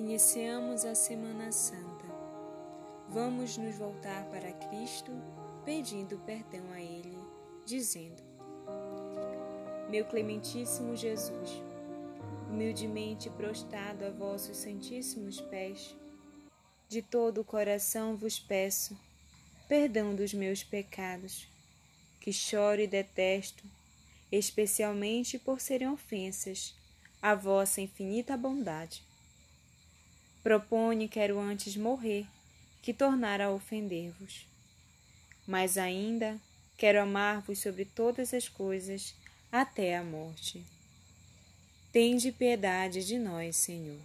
Iniciamos a Semana Santa. Vamos nos voltar para Cristo, pedindo perdão a Ele, dizendo: Meu Clementíssimo Jesus, humildemente prostrado a vossos santíssimos pés, de todo o coração vos peço perdão dos meus pecados, que choro e detesto, especialmente por serem ofensas à vossa infinita bondade. Proponho quero antes morrer que tornar a ofender-vos. Mas ainda quero amar-vos sobre todas as coisas até a morte. Tende piedade de nós, Senhor.